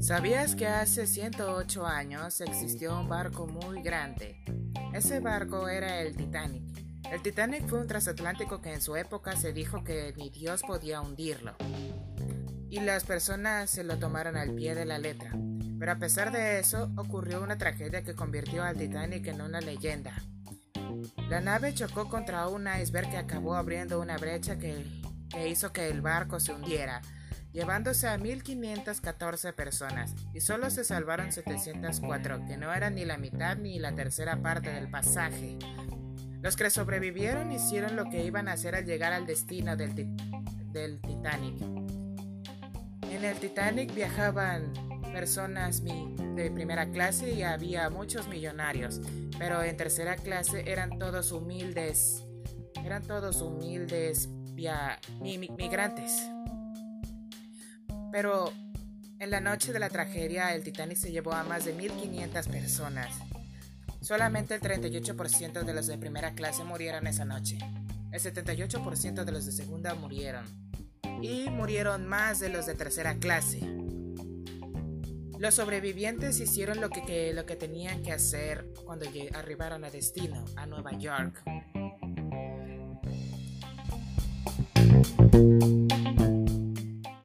¿Sabías que hace 108 años existió un barco muy grande? Ese barco era el Titanic. El Titanic fue un transatlántico que en su época se dijo que ni Dios podía hundirlo. Y las personas se lo tomaron al pie de la letra. Pero a pesar de eso, ocurrió una tragedia que convirtió al Titanic en una leyenda. La nave chocó contra un iceberg que acabó abriendo una brecha que, que hizo que el barco se hundiera llevándose a 1.514 personas, y solo se salvaron 704, que no eran ni la mitad ni la tercera parte del pasaje. Los que sobrevivieron hicieron lo que iban a hacer al llegar al destino del, Titanic. En el Titanic viajaban personas de primera clase y había muchos millonarios, pero en tercera clase eran todos humildes, eran todos humildes migrantes. Pero en la noche de la tragedia, el Titanic se llevó a más de 1.500 personas. Solamente el 38% de los de primera clase murieron esa noche. El 78% de los de segunda murieron. Y murieron más de los de tercera clase. Los sobrevivientes hicieron lo que, lo que tenían que hacer cuando arribaron a destino, a Nueva York.